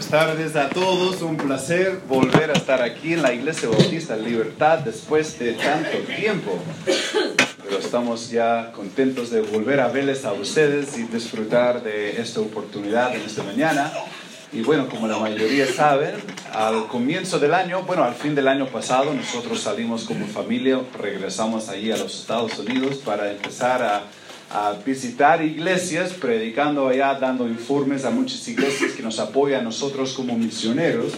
Buenas tardes a todos, un placer volver a estar aquí en la Iglesia Bautista Libertad después de tanto tiempo. Pero estamos ya contentos de volver a verles a ustedes y disfrutar de esta oportunidad en esta mañana. Y bueno, como la mayoría saben, al comienzo del año, bueno, al fin del año pasado, nosotros salimos como familia, regresamos allí a los Estados Unidos para empezar a a visitar iglesias, predicando allá, dando informes a muchas iglesias que nos apoyan a nosotros como misioneros.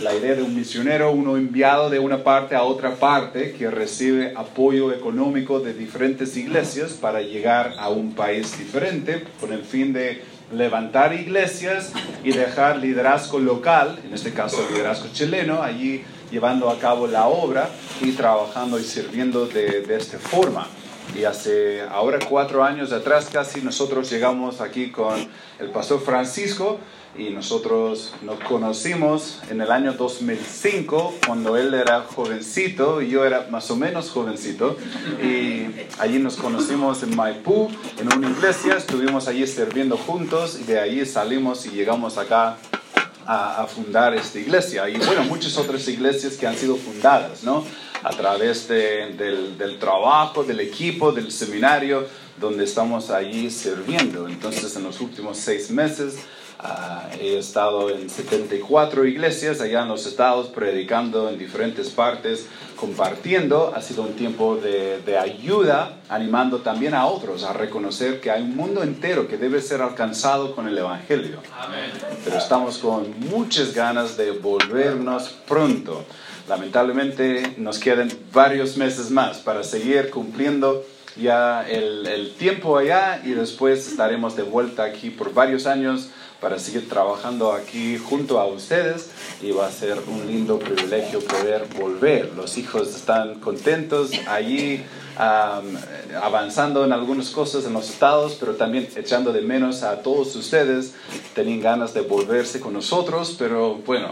La idea de un misionero, uno enviado de una parte a otra parte, que recibe apoyo económico de diferentes iglesias para llegar a un país diferente, con el fin de levantar iglesias y dejar liderazgo local, en este caso liderazgo chileno, allí llevando a cabo la obra y trabajando y sirviendo de, de esta forma. Y hace ahora cuatro años atrás casi nosotros llegamos aquí con el pastor Francisco y nosotros nos conocimos en el año 2005 cuando él era jovencito y yo era más o menos jovencito. Y allí nos conocimos en Maipú en una iglesia, estuvimos allí sirviendo juntos y de allí salimos y llegamos acá a, fundar esta iglesia y bueno, muchas otras iglesias que han sido fundadas, ¿no? a través de, del, del, trabajo, del equipo, del seminario, donde estamos allí sirviendo. Entonces, en los últimos seis meses uh, he estado en 74 iglesias allá en los estados, predicando en diferentes partes, compartiendo. Ha sido un tiempo de, de ayuda, animando también a otros a reconocer que hay un mundo entero que debe ser alcanzado con el Evangelio. Amén. Pero estamos con muchas ganas de volvernos pronto lamentablemente nos quedan varios meses más para seguir cumpliendo ya el, el, tiempo allá y después estaremos de vuelta aquí por varios años para seguir trabajando aquí junto a ustedes y va a ser un lindo privilegio poder volver. Los hijos están contentos allí avanzando en algunas cosas en los estados, pero también echando de menos a todos ustedes. Tenían ganas de volverse con nosotros, pero bueno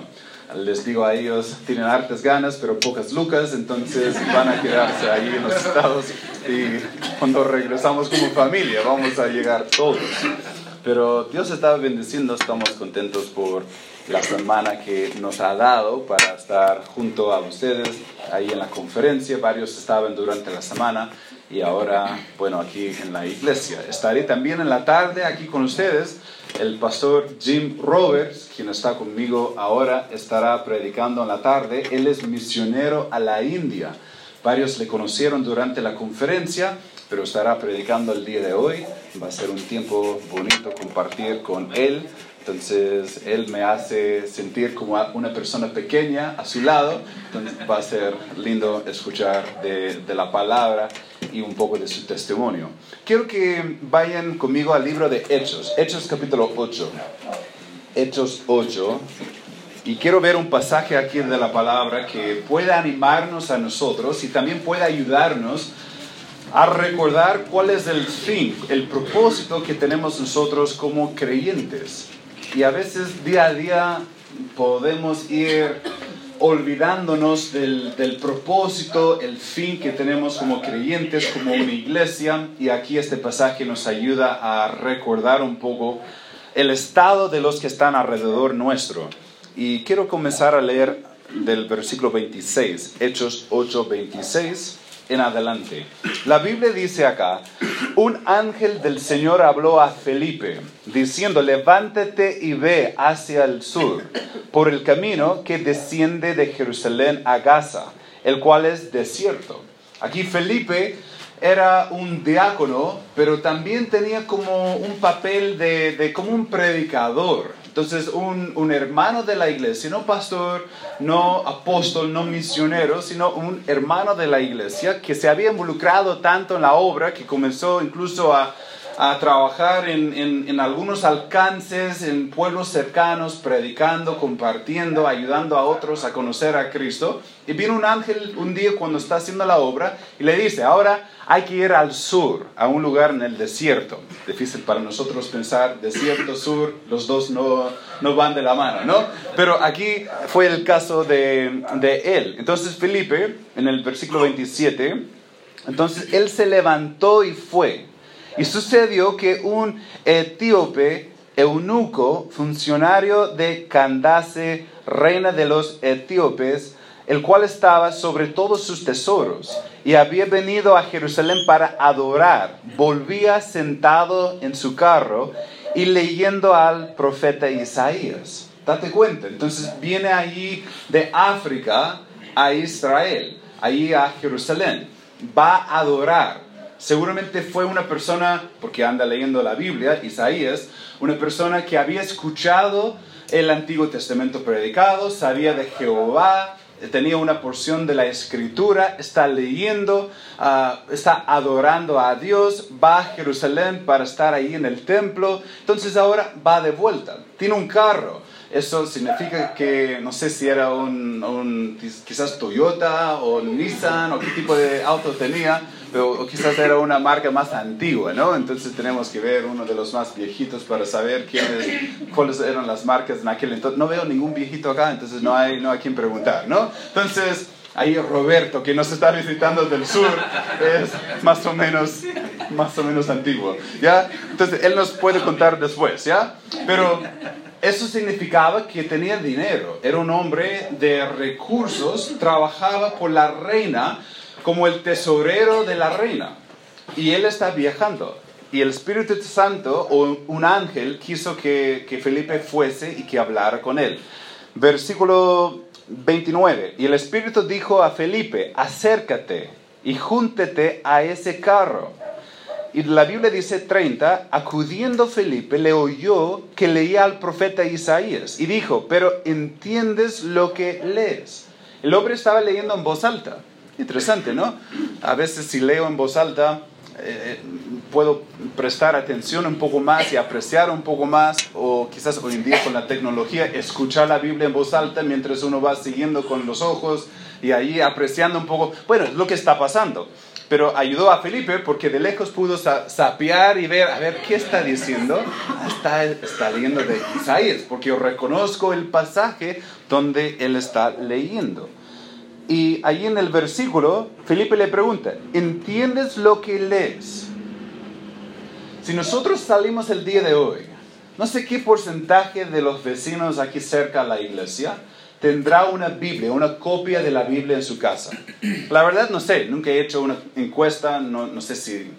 les digo a ellos, tienen hartas ganas, pero pocas lucas, entonces van a quedarse ahí en los estados y cuando regresamos como familia vamos a llegar todos. Pero Dios está bendiciendo, estamos contentos por la semana que nos ha dado para estar junto a ustedes ahí en la conferencia. Varios estaban durante la semana y ahora, bueno, aquí en la iglesia. Estaré también en la tarde aquí con ustedes el pastor Jim Roberts, quien está conmigo ahora, estará predicando en la tarde. Él es misionero a la India. Varios le conocieron durante la conferencia, pero estará predicando el día de hoy. Va a ser un tiempo bonito compartir con él. Entonces, él me hace sentir como una persona pequeña a su lado. Entonces, va a ser lindo escuchar de, la palabra y un poco de su testimonio. Quiero que vayan conmigo al libro de Hechos, Hechos capítulo 8. Hechos 8. Y quiero ver un pasaje aquí de la palabra que pueda animarnos a nosotros y también pueda ayudarnos a recordar cuál es el fin, el propósito que tenemos nosotros como creyentes. Y a veces día a día podemos ir olvidándonos del, del, propósito, el fin que tenemos como creyentes, como una iglesia. Y aquí este pasaje nos ayuda a recordar un poco el estado de los que están alrededor nuestro. Y quiero comenzar a leer del versículo 26, Hechos 8, 26 en adelante. La Biblia dice acá, un ángel del Señor habló a Felipe, diciendo, levántate y ve hacia el sur, por el camino que desciende de Jerusalén a Gaza, el cual es desierto. Aquí Felipe era un diácono, pero también tenía como un papel de, como un predicador. Entonces, un, un, hermano de la iglesia, no pastor, no apóstol, no misionero, sino un hermano de la iglesia que se había involucrado tanto en la obra que comenzó incluso a, a trabajar en, en, en, algunos alcances, en pueblos cercanos, predicando, compartiendo, ayudando a otros a conocer a Cristo. Y viene un ángel un día cuando está haciendo la obra y le dice, ahora hay que ir al sur, a un lugar en el desierto. Difícil para nosotros pensar desierto, sur, los dos no, no van de la mano, ¿no? Pero aquí fue el caso de, de él. Entonces Felipe, en el versículo 27, entonces él se levantó y fue. Y sucedió que un etíope eunuco, funcionario de Candace, reina de los etíopes, el cual estaba sobre todos sus tesoros y había venido a Jerusalén para adorar, volvía sentado en su carro y leyendo al profeta Isaías. Date cuenta, entonces viene allí de África a Israel, allí a Jerusalén, va a adorar. Seguramente fue una persona, porque anda leyendo la Biblia, Isaías, una persona que había escuchado el Antiguo Testamento predicado, sabía de Jehová, tenía una porción de la escritura, está leyendo, ah, está adorando a Dios, va a Jerusalén para estar ahí en el templo, entonces ahora va de vuelta, tiene un carro. Eso significa que no sé si era un, quizás Toyota o Nissan o qué tipo de auto tenía, pero quizás era una marca más antigua, ¿no? Entonces tenemos que ver uno de los más viejitos para saber cuáles eran las marcas en aquel entonces. No veo ningún viejito acá, entonces no hay, no hay quien preguntar, ¿no? Entonces, ahí Roberto, que nos está visitando del sur, es más o menos, más o menos antiguo, ¿ya? Entonces, él nos puede contar después, ¿ya? Pero eso significaba que tenía dinero, era un hombre de recursos, trabajaba por la reina como el tesorero de la reina. Y él está viajando. Y el Espíritu Santo o un ángel quiso que, que Felipe fuese y que hablara con él. Versículo 29. Y el Espíritu dijo a Felipe, acércate y júntete a ese carro. Y la Biblia dice 30, acudiendo Felipe le oyó que leía al profeta Isaías y dijo, pero ¿entiendes lo que lees? El hombre estaba leyendo en voz alta. Interesante, ¿no? A veces si leo en voz alta, eh, puedo prestar atención un poco más y apreciar un poco más, o quizás hoy en día con la tecnología, escuchar la Biblia en voz alta mientras uno va siguiendo con los ojos y ahí apreciando un poco, bueno, es lo que está pasando pero ayudó a Felipe porque de lejos pudo sapear y ver, a ver, ¿qué está diciendo? Está, está leyendo de Isaías, porque yo reconozco el pasaje donde él está leyendo. Y ahí en el versículo, Felipe le pregunta, ¿entiendes lo que lees? Si nosotros salimos el día de hoy, no sé qué porcentaje de los vecinos aquí cerca a la iglesia, tendrá una Biblia, una copia de la Biblia en su casa. La verdad no sé, nunca he hecho una encuesta, no, sé si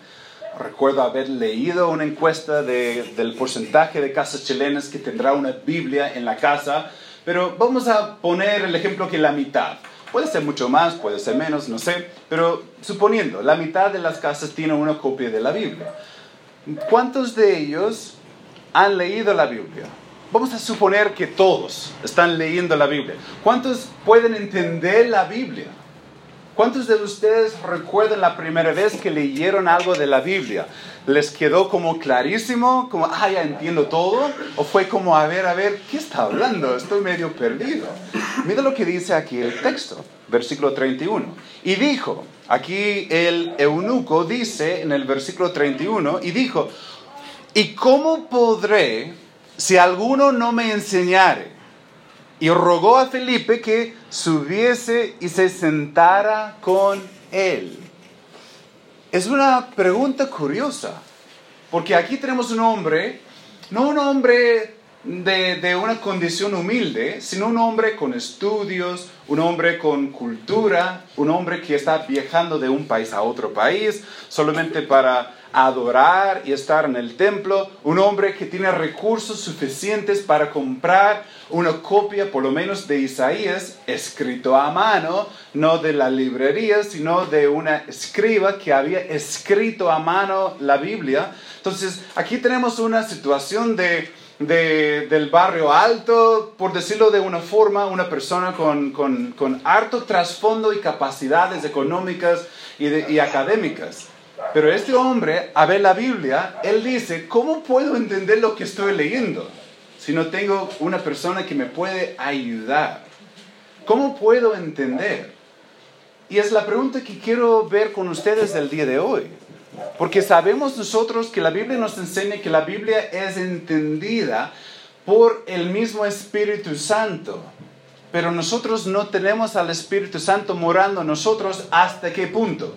recuerdo haber leído una encuesta del porcentaje de casas chilenas que tendrá una Biblia en la casa, pero vamos a poner el ejemplo que la mitad. Puede ser mucho más, puede ser menos, no sé, pero suponiendo, la mitad de las casas tienen una copia de la Biblia. ¿Cuántos de ellos han leído la Biblia? Vamos a suponer que todos están leyendo la Biblia. ¿Cuántos pueden entender la Biblia? ¿Cuántos de ustedes recuerdan la primera vez que leyeron algo de la Biblia? ¿Les quedó como clarísimo, como, ah, ya entiendo todo? ¿O fue como, a ver, a ver, ¿qué está hablando? Estoy medio perdido. Mira lo que dice aquí el texto, versículo 31. Y dijo, aquí el eunuco dice en el versículo 31, y dijo, ¿y cómo podré si alguno no me enseñare. Y rogó a Felipe que subiese y se sentara con él. Es una pregunta curiosa, porque aquí tenemos un hombre, no un hombre de, de, una condición humilde, sino un hombre con estudios, un hombre con cultura, un hombre que está viajando de un país a otro país solamente para adorar y estar en el templo, un hombre que tiene recursos suficientes para comprar una copia por lo menos de Isaías escrito a mano, no de la librería, sino de una escriba que había escrito a mano la Biblia. Entonces, aquí tenemos una situación de, del barrio alto, por decirlo de una forma, una persona con, harto trasfondo y capacidades económicas y académicas. Pero este hombre, a ver la Biblia, él dice, ¿cómo puedo entender lo que estoy leyendo si no tengo una persona que me puede ayudar? ¿Cómo puedo entender? Y es la pregunta que quiero ver con ustedes el día de hoy. Porque sabemos nosotros que la Biblia nos enseña que la Biblia es entendida por el mismo Espíritu Santo. Pero nosotros no tenemos al Espíritu Santo morando en nosotros hasta qué punto?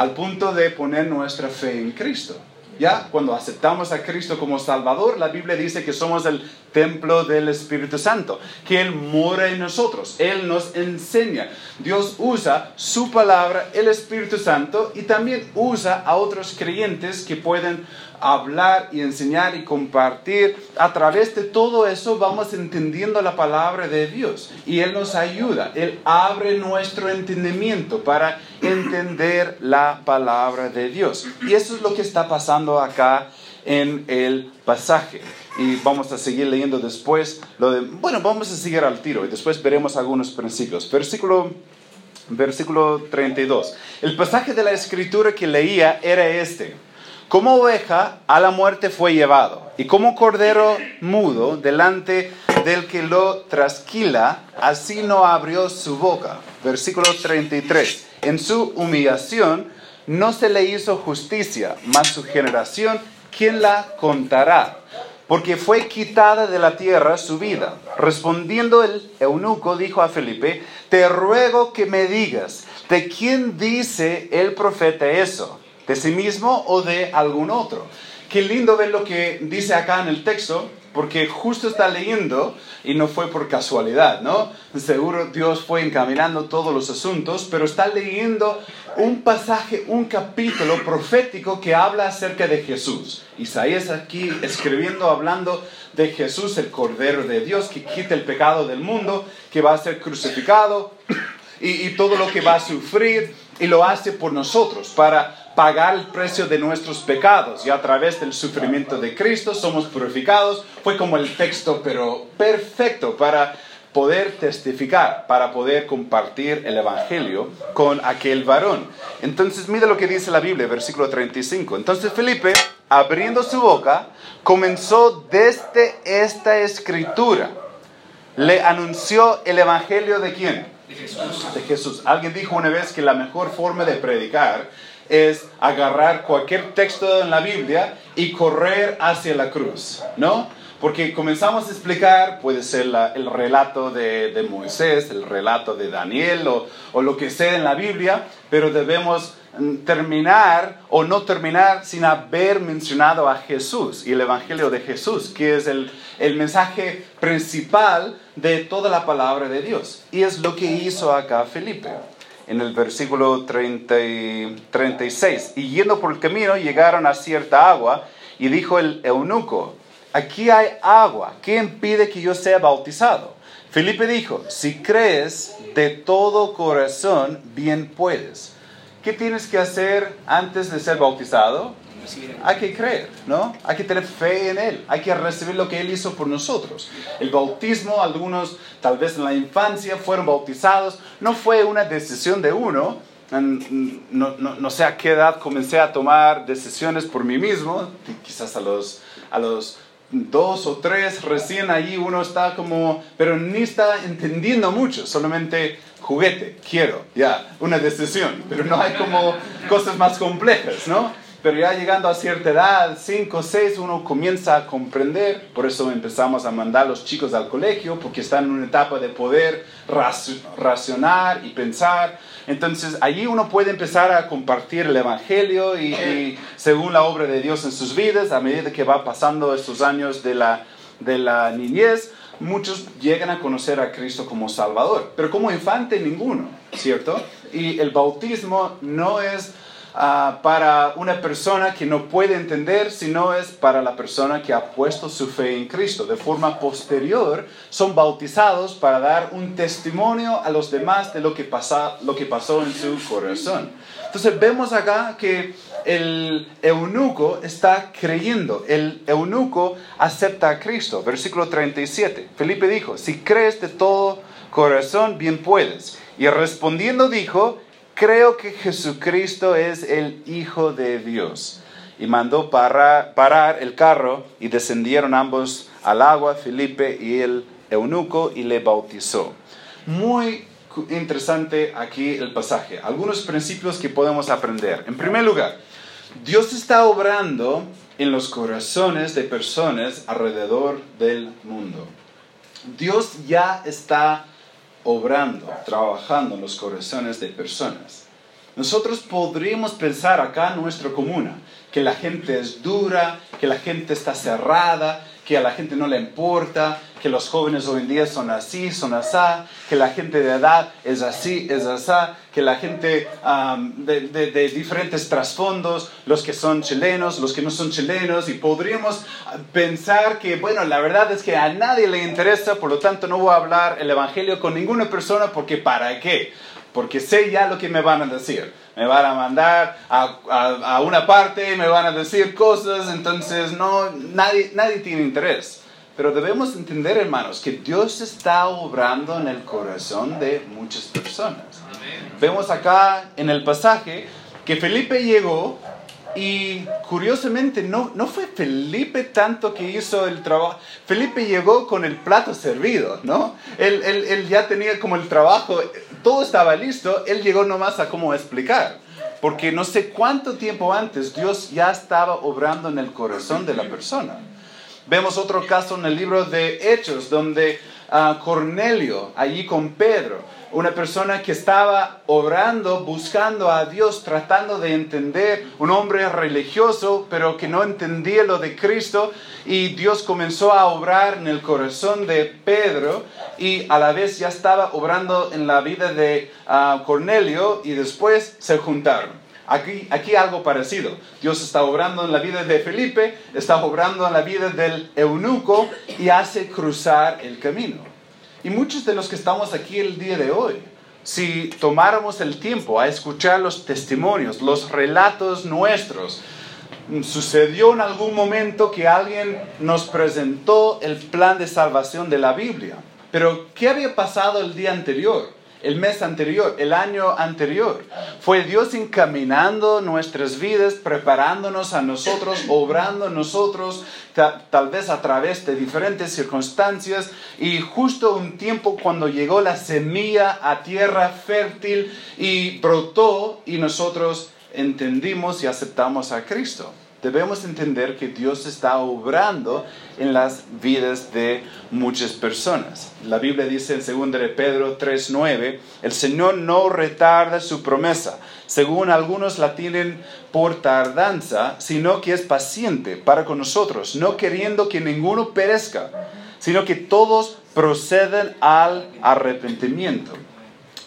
Al punto de poner nuestra fe en Cristo. ya cuando aceptamos a Cristo como Salvador, la Biblia dice que somos el templo del Espíritu Santo, que Él mora en nosotros, Él nos enseña. Dios usa su palabra, el Espíritu Santo, y también usa a otros creyentes que pueden hablar y enseñar y compartir. A través de todo eso vamos entendiendo la palabra de Dios y Él nos ayuda, Él abre nuestro entendimiento para entender la palabra de Dios. Y eso es lo que está pasando acá en el pasaje. Y vamos a seguir leyendo después lo de, bueno, vamos a seguir al tiro y después veremos algunos principios. Versículo, versículo 32. El pasaje de la escritura que leía era este. Como oveja a la muerte fue llevado, y como cordero mudo delante del que lo trasquila, así no abrió su boca. Versículo 33. En su humillación no se le hizo justicia, mas su generación ¿quién la contará? Porque fue quitada de la tierra su vida. Respondiendo el eunuco, dijo a Felipe, te ruego que me digas, ¿de quién dice el profeta eso? ¿De sí mismo o de algún otro? Qué lindo ver lo que dice acá en el texto, porque justo está leyendo y no fue por casualidad, ¿no? Seguro Dios fue encaminando todos los asuntos, pero está leyendo un pasaje, un capítulo profético que habla acerca de Jesús. Isaías aquí escribiendo, hablando de Jesús, el Cordero de Dios, que quita el pecado del mundo, que va a ser crucificado y, y todo lo que va a sufrir, y lo hace por nosotros, para pagar el precio de nuestros pecados y a través del sufrimiento de Cristo somos purificados. Fue como el texto, pero perfecto para poder testificar, para poder compartir el Evangelio con aquel varón. Entonces, mira lo que dice la Biblia, versículo 35. Entonces Felipe, abriendo su boca, comenzó desde esta escritura. Le anunció el Evangelio de quién? De Jesús. De Jesús. Alguien dijo una vez que la mejor forma de predicar es agarrar cualquier texto en la Biblia y correr hacia la cruz, ¿no? Porque comenzamos a explicar, puede ser el relato de, Moisés, el relato de Daniel o, o lo que sea en la Biblia, pero debemos mm, terminar o no terminar sin haber mencionado a Jesús y el Evangelio de Jesús, que es el, el mensaje principal de toda la palabra de Dios. Y es lo que hizo acá Felipe en el versículo 30 36. Y yendo por el camino llegaron a cierta agua y dijo el eunuco, aquí hay agua, ¿qué impide que yo sea bautizado? Felipe dijo, si crees de todo corazón, bien puedes. ¿Qué tienes que hacer antes de ser bautizado? Hay que creer, ¿no? Hay que tener fe en Él, hay que recibir lo que Él hizo por nosotros. El bautismo, algunos tal vez en la infancia fueron bautizados, no fue una decisión de uno, no, no, no, sé a qué edad comencé a tomar decisiones por mí mismo, quizás a los, a los dos o tres, recién ahí uno está como, pero ni está entendiendo mucho, solamente juguete, quiero, ya, una decisión, pero no hay como cosas más complejas, ¿no? Pero ya llegando a cierta edad, 5, 6, uno comienza a comprender. Por eso empezamos a mandar a los chicos al colegio, porque están en una etapa de poder racionar y pensar. Entonces allí uno puede empezar a compartir el Evangelio y, según la obra de Dios en sus vidas, a medida que va pasando estos años de la, de la niñez, muchos llegan a conocer a Cristo como Salvador, pero como infante ninguno, ¿cierto? Y el bautismo no es Ah, para una persona que no puede entender, sino es para la persona que ha puesto su fe en Cristo. De forma posterior, son bautizados para dar un testimonio a los demás de lo que, pasa, lo que pasó en su corazón. Entonces vemos acá que el eunuco está creyendo, el eunuco acepta a Cristo. Versículo 37. Felipe dijo, si crees de todo corazón, bien puedes. Y respondiendo dijo, creo que Jesucristo es el Hijo de Dios. Y mandó parar, parar el carro y descendieron ambos al agua, Felipe y el eunuco, y le bautizó. Muy interesante aquí el pasaje. Algunos principios que podemos aprender. En primer lugar, Dios está obrando en los corazones de personas alrededor del mundo. Dios ya está obrando, trabajando en los corazones de personas. Nosotros podríamos pensar acá en nuestra comuna que la gente es dura, que la gente está cerrada, que a la gente no le importa, que los jóvenes hoy en día son así, son así, que la gente de edad es así, es así, que la gente de, de, diferentes trasfondos, los que son chilenos, los que no son chilenos, y podríamos pensar que, bueno, la verdad es que a nadie le interesa, por lo tanto no voy a hablar el Evangelio con ninguna persona porque ¿para qué? Porque sé ya lo que me van a decir me van a mandar a, a, una parte, me van a decir cosas, entonces no, nadie, nadie tiene interés. Pero debemos entender, hermanos, que Dios está obrando en el corazón de muchas personas. Vemos acá en el pasaje que Felipe llegó y curiosamente no, no fue Felipe tanto que hizo el trabajo. Felipe llegó con el plato servido, ¿no? Él, él, él, ya tenía como el trabajo, todo estaba listo, él llegó nomás a cómo explicar. Porque no sé cuánto tiempo antes Dios ya estaba obrando en el corazón de la persona. Vemos otro caso en el libro de Hechos, donde uh, Cornelio, allí con Pedro, una persona que estaba obrando, buscando a Dios, tratando de entender, un hombre religioso, pero que no entendía lo de Cristo, y Dios comenzó a obrar en el corazón de Pedro, y a la vez ya estaba obrando en la vida de ah, Cornelio, y después se juntaron. Aquí, aquí algo parecido. Dios está obrando en la vida de Felipe, está obrando en la vida del eunuco y hace cruzar el camino. Y muchos de los que estamos aquí el día de hoy, si tomáramos el tiempo a escuchar los testimonios, los relatos nuestros, sucedió en algún momento que alguien nos presentó el plan de salvación de la Biblia. Pero, ¿qué había pasado el día anterior? El mes anterior, el año anterior. Fue Dios encaminando nuestras vidas, preparándonos a nosotros, obrando nosotros, tal vez a través de diferentes circunstancias. Y justo un tiempo cuando llegó la semilla a tierra fértil y brotó y nosotros entendimos y aceptamos a Cristo debemos entender que Dios está obrando en las vidas de muchas personas. La Biblia dice en 2 de Pedro 3:9, el Señor no retarda su promesa, según algunos la tienen por tardanza, sino que es paciente para con nosotros, no queriendo que ninguno perezca, sino que todos proceden al arrepentimiento.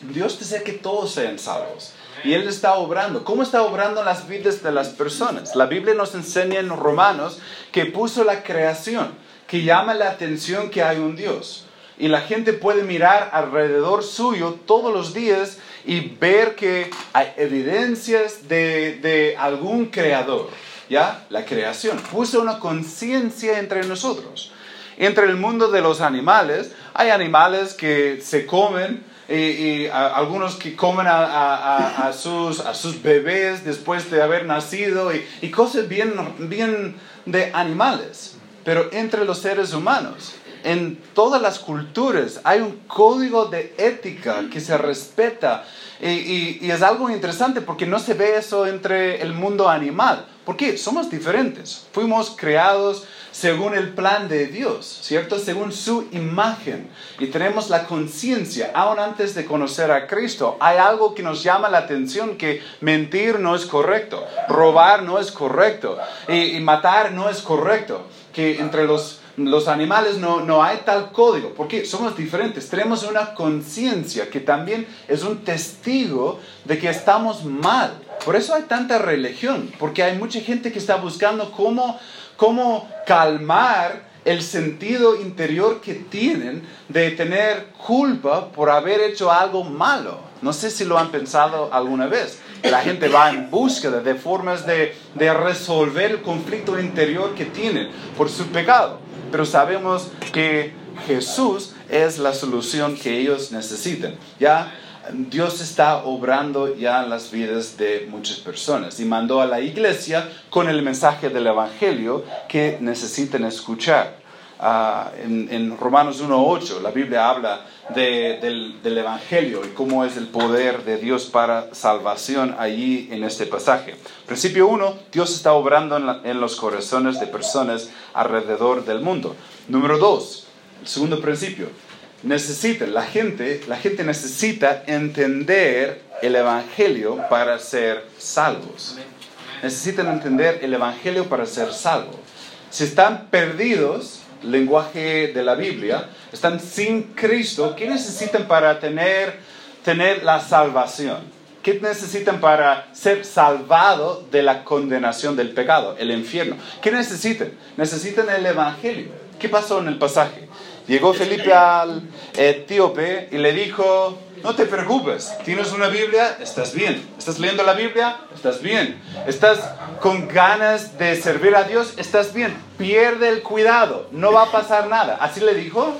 Dios desea que todos sean salvos. Y Él está obrando. ¿Cómo está obrando en las vidas de las personas? La Biblia nos enseña en Romanos que puso la creación, que llama la atención que hay un Dios. Y la gente puede mirar alrededor suyo todos los días y ver que hay evidencias de, de algún creador. ¿Ya? La creación. Puso una conciencia entre nosotros. Entre el mundo de los animales, hay animales que se comen y, algunos que comen a, sus, a sus bebés después de haber nacido y, cosas bien, bien de animales. Pero entre los seres humanos, en todas las culturas, hay un código de ética que se respeta y, y, es algo interesante porque no se ve eso entre el mundo animal. Porque somos diferentes. Fuimos creados según el plan de Dios, ¿cierto? Según su imagen. Y tenemos la conciencia, aún antes de conocer a Cristo, hay algo que nos llama la atención, que mentir no es correcto, robar no es correcto, y, matar no es correcto, que entre los los animales no, no, hay tal código, porque somos diferentes, tenemos una conciencia que también es un testigo de que estamos mal. Por eso hay tanta religión, porque hay mucha gente que está buscando cómo cómo calmar el sentido interior que tienen de tener culpa por haber hecho algo malo. No sé si lo han pensado alguna vez. La gente va en búsqueda de formas de, de resolver el conflicto interior que tienen por su pecado. Pero sabemos que Jesús es la solución que ellos necesitan. ¿Ya? Dios está obrando ya en las vidas de muchas personas y mandó a la iglesia con el mensaje del Evangelio que necesitan escuchar. Ah, en, Romanos 1.8 la Biblia habla del, Evangelio y cómo es el poder de Dios para salvación allí en este pasaje. Principio 1, Dios está obrando en, en los corazones de personas alrededor del mundo. Número 2, el segundo principio, necesita, la gente, la gente necesita entender el Evangelio para ser salvos. necesitan entender el Evangelio para ser salvos. Si están perdidos, lenguaje de la Biblia, están sin Cristo, ¿qué necesitan para tener, tener la salvación? ¿Qué necesitan para ser salvados de la condenación del pecado, el infierno? ¿Qué necesitan? Necesitan el Evangelio. ¿Qué pasó en el pasaje? Llegó Felipe al etíope y le dijo, no te preocupes, tienes una Biblia, estás bien. ¿Estás leyendo la Biblia? Estás bien. ¿Estás con ganas de servir a Dios? Estás bien. Pierde el cuidado, no va a pasar nada. ¿Así le dijo?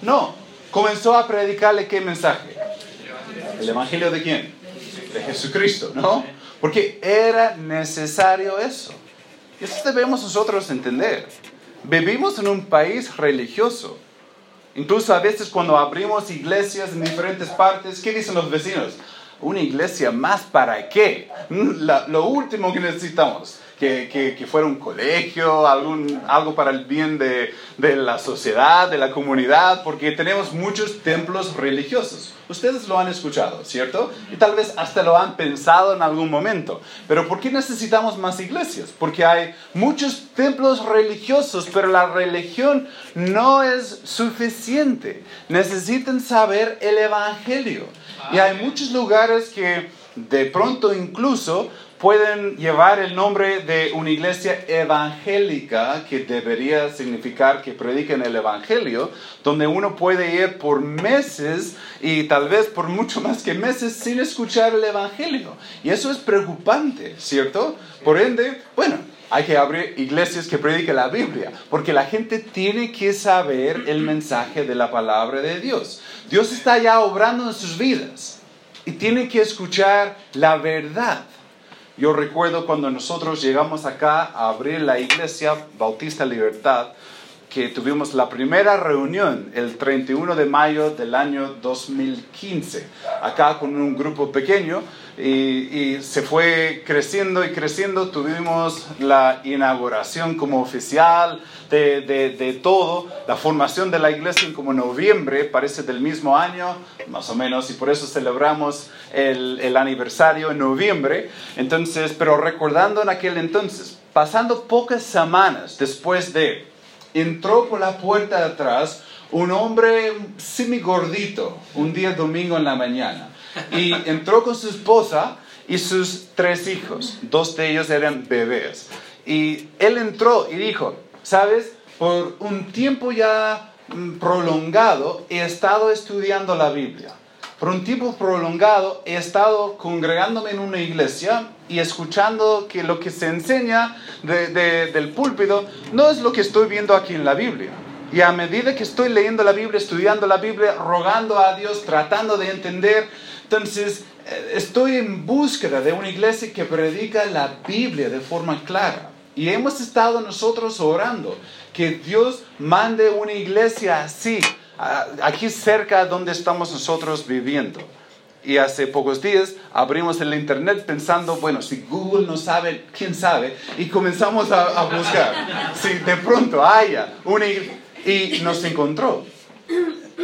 No. Comenzó a predicarle qué mensaje. ¿El Evangelio de quién? De Jesucristo, ¿no? Porque era necesario eso. Y eso debemos nosotros entender. Vivimos en un país religioso. Incluso a veces cuando abrimos iglesias en diferentes partes, ¿qué dicen los vecinos? Una iglesia más para qué? Mm, lo último que necesitamos que, que, fuera un colegio, algún, algo para el bien de, de la sociedad, de la comunidad, porque tenemos muchos templos religiosos. Ustedes lo han escuchado, ¿cierto? Y tal vez hasta lo han pensado en algún momento. Pero ¿por qué necesitamos más iglesias? Porque hay muchos templos religiosos, pero la religión no es suficiente. Necesitan saber el Evangelio. Y hay muchos lugares que de pronto incluso pueden llevar el nombre de una iglesia evangélica, que debería significar que prediquen el Evangelio, donde uno puede ir por meses y tal vez por mucho más que meses sin escuchar el Evangelio. Y eso es preocupante, ¿cierto? Por ende, bueno, hay que abrir iglesias que prediquen la Biblia, porque la gente tiene que saber el mensaje de la palabra de Dios. Dios está ya obrando en sus vidas y tiene que escuchar la verdad. Yo recuerdo cuando nosotros llegamos acá a abrir la iglesia Bautista Libertad, que tuvimos la primera reunión el 31 de mayo del año 2015, acá con un grupo pequeño, y, se fue creciendo y creciendo. Tuvimos la inauguración como oficial de, de, todo, la formación de la iglesia en como noviembre, parece del mismo año, más o menos, y por eso celebramos el, el aniversario en noviembre. Entonces, pero recordando en aquel entonces, pasando pocas semanas después de entró por la puerta de atrás un hombre semigordito un día domingo en la mañana y entró con su esposa y sus tres hijos. Dos de ellos eran bebés. Y él entró y dijo, sabes, por un tiempo ya mm, prolongado he estado estudiando la Biblia. Por un tiempo prolongado he estado congregándome en una iglesia y escuchando que lo que se enseña del púlpito no es lo que estoy viendo aquí en la Biblia. Y a medida que estoy leyendo la Biblia, estudiando la Biblia, rogando a Dios, tratando de entender, entonces eh, estoy en búsqueda de una iglesia que predica la Biblia de forma clara. Y hemos estado nosotros orando que Dios mande una iglesia así, aquí cerca donde estamos nosotros viviendo. Y hace pocos días abrimos el internet pensando, bueno, si Google no sabe, ¿quién sabe? Y comenzamos a, a buscar. Si de pronto haya una y nos encontró.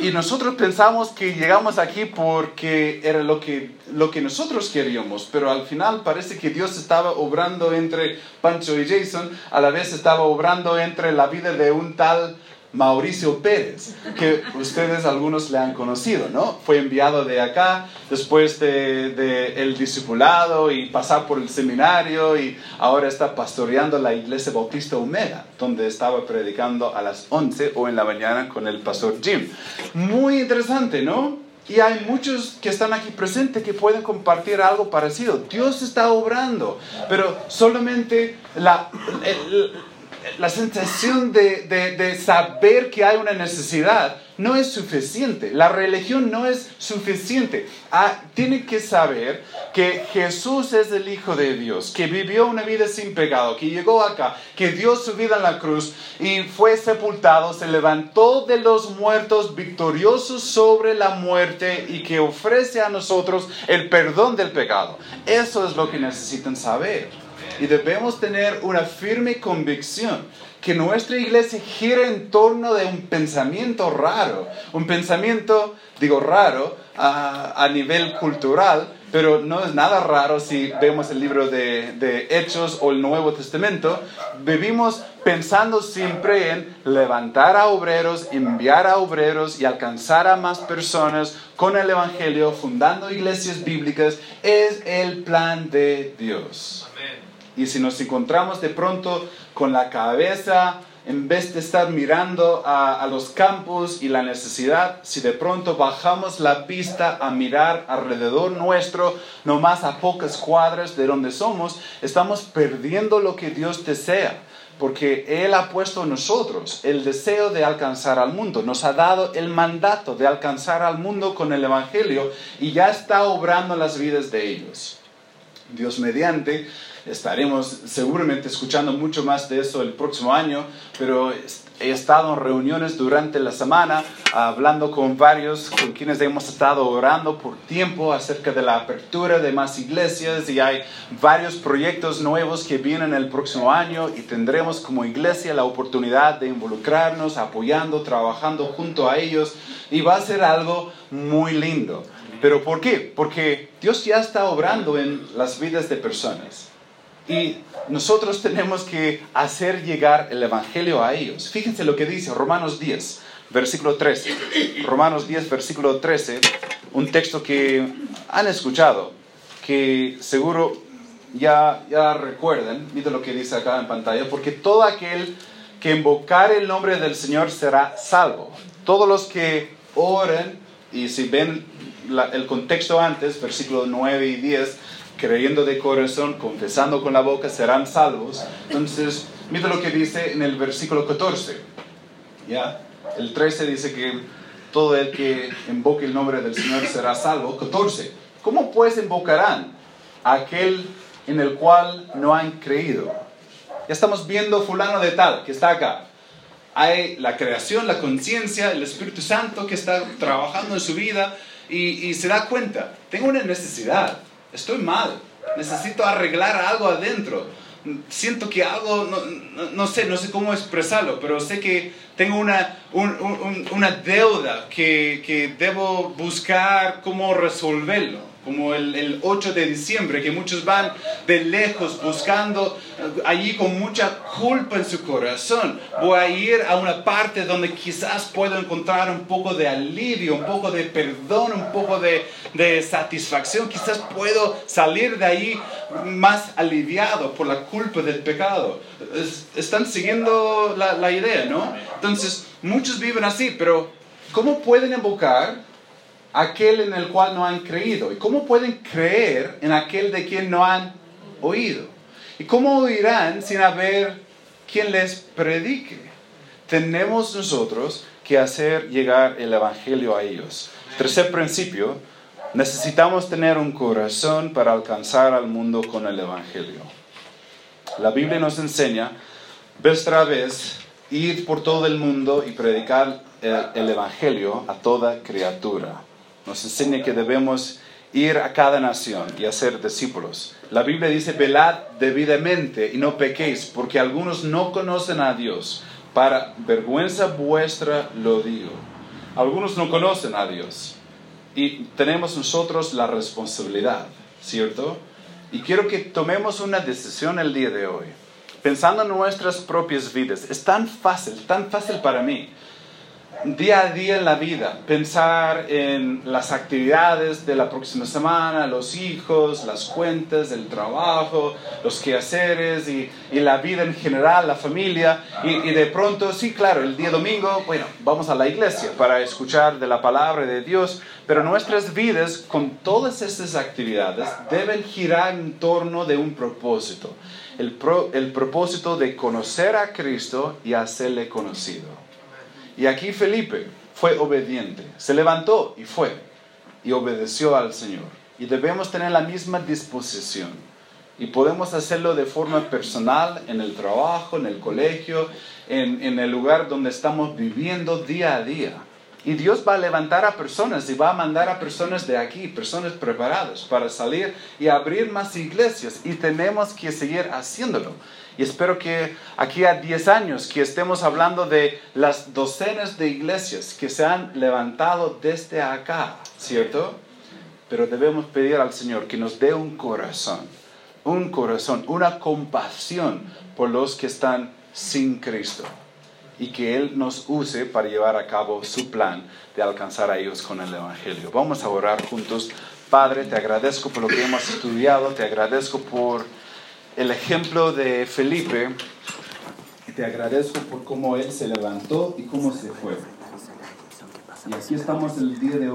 Y nosotros pensamos que llegamos aquí porque era lo que, lo que nosotros queríamos, pero al final parece que Dios estaba obrando entre Pancho y Jason, a la vez estaba obrando entre la vida de un tal Mauricio Pérez, que ustedes algunos le han conocido, ¿no? Fue enviado de acá después de, el discipulado y pasar por el seminario y ahora está pastoreando la iglesia bautista Omega, donde estaba predicando a las 11 o en la mañana con el pastor Jim. Muy interesante, ¿no? Y hay muchos que están aquí presentes que pueden compartir algo parecido. Dios está obrando, pero solamente la, la sensación de, de, saber que hay una necesidad no es suficiente. La religión no es suficiente. Ah, tiene que saber que Jesús es el Hijo de Dios, que vivió una vida sin pecado, que llegó acá, que dio su vida en la cruz y fue sepultado, se levantó de los muertos victorioso sobre la muerte y que ofrece a nosotros el perdón del pecado. Eso es lo que necesitan saber. Y debemos tener una firme convicción que nuestra iglesia gira en torno de un pensamiento raro, un pensamiento, digo raro, a, nivel cultural, pero no es nada raro si vemos el libro de, de, Hechos o el Nuevo Testamento. Vivimos pensando siempre en levantar a obreros, enviar a obreros y alcanzar a más personas con el Evangelio, fundando iglesias bíblicas. Es el plan de Dios. Y si nos encontramos de pronto con la cabeza en vez de estar mirando a, los campos y la necesidad, si de pronto bajamos la pista a mirar alrededor nuestro, no más a pocas cuadras de donde somos, estamos perdiendo lo que Dios desea. Porque Él ha puesto en nosotros el deseo de alcanzar al mundo, nos ha dado el mandato de alcanzar al mundo con el Evangelio y ya está obrando las vidas de ellos. Dios mediante, Estaremos seguramente escuchando mucho más de eso el próximo año, pero he estado en reuniones durante la semana hablando con varios con quienes hemos estado orando por tiempo acerca de la apertura de más iglesias y hay varios proyectos nuevos que vienen el próximo año y tendremos como iglesia la oportunidad de involucrarnos apoyando, trabajando junto a ellos y va a ser algo muy lindo. ¿Pero por qué? Porque Dios ya está obrando en las vidas de personas. Y nosotros tenemos que hacer llegar el Evangelio a ellos. Fíjense lo que dice Romanos 10, versículo 13. Romanos 10, versículo 13, un texto que han escuchado, que seguro ya, ya recuerden. Miren lo que dice acá en pantalla, porque todo aquel que invocar el nombre del Señor será salvo. Todos los que oren, y si ven el contexto antes, versículo 9 y 10, creyendo de corazón, confesando con la boca, serán salvos. Entonces, mira lo que dice en el versículo 14. ¿Ya? El 13 dice que todo el que invoque el nombre del Señor será salvo. 14. ¿Cómo pues invocarán a aquel en el cual no han creído? Ya estamos viendo fulano de tal que está acá. Hay la creación, la conciencia, el Espíritu Santo que está trabajando en su vida y, y se da cuenta, tengo una necesidad estoy mal, necesito arreglar algo adentro. Siento que algo, no, sé, no sé cómo expresarlo, pero sé que tengo una, una deuda que, que debo buscar cómo resolverlo como el, el, 8 de diciembre, que muchos van de lejos buscando allí con mucha culpa en su corazón. Voy a ir a una parte donde quizás puedo encontrar un poco de alivio, un poco de perdón, un poco de, de satisfacción. Quizás puedo salir de ahí más aliviado por la culpa del pecado. están siguiendo la, la idea, ¿no? Entonces, muchos viven así, pero ¿cómo pueden invocar? Aquel en el cual no han creído. ¿Y cómo pueden creer en aquel de quien no han oído? ¿Y cómo oirán sin haber quien les predique? Tenemos nosotros que hacer llegar el Evangelio a ellos. Tercer principio, necesitamos tener un corazón para alcanzar al mundo con el Evangelio. La Biblia nos enseña, vez tras vez, ir por todo el mundo y predicar el Evangelio a toda criatura nos enseña que debemos ir a cada nación y hacer discípulos. La Biblia dice, velad debidamente y no pequéis, porque algunos no conocen a Dios. Para vergüenza vuestra lo digo. Algunos no conocen a Dios y tenemos nosotros la responsabilidad, ¿cierto? Y quiero que tomemos una decisión el día de hoy, pensando en nuestras propias vidas. Es tan fácil, tan fácil para mí día a día en la vida, pensar en las actividades de la próxima semana, los hijos, las cuentas, el trabajo, los quehaceres y, y la vida en general, la familia. Y, y, de pronto, sí, claro, el día domingo, bueno, vamos a la iglesia para escuchar de la palabra de Dios, pero nuestras vidas con todas estas actividades deben girar en torno de un propósito. El, pro, el propósito de conocer a Cristo y hacerle conocido. Y aquí Felipe fue obediente, se levantó y fue y obedeció al Señor. Y debemos tener la misma disposición. Y podemos hacerlo de forma personal, en el trabajo, en el colegio, en, el lugar donde estamos viviendo día a día. Y Dios va a levantar a personas y va a mandar a personas de aquí, personas preparadas para salir y abrir más iglesias. Y tenemos que seguir haciéndolo. Y espero que aquí a 10 años que estemos hablando de las docenas de iglesias que se han levantado desde acá, ¿cierto? pero debemos pedir al Señor que nos dé un corazón, un corazón, una compasión por los que están sin Cristo y que Él nos use para llevar a cabo su plan de alcanzar a ellos con el Evangelio. Vamos a orar juntos. Padre, te agradezco por lo que hemos estudiado, te agradezco por el ejemplo de Felipe y te agradezco por cómo Él se levantó y cómo se fue. Y aquí estamos el día de hoy.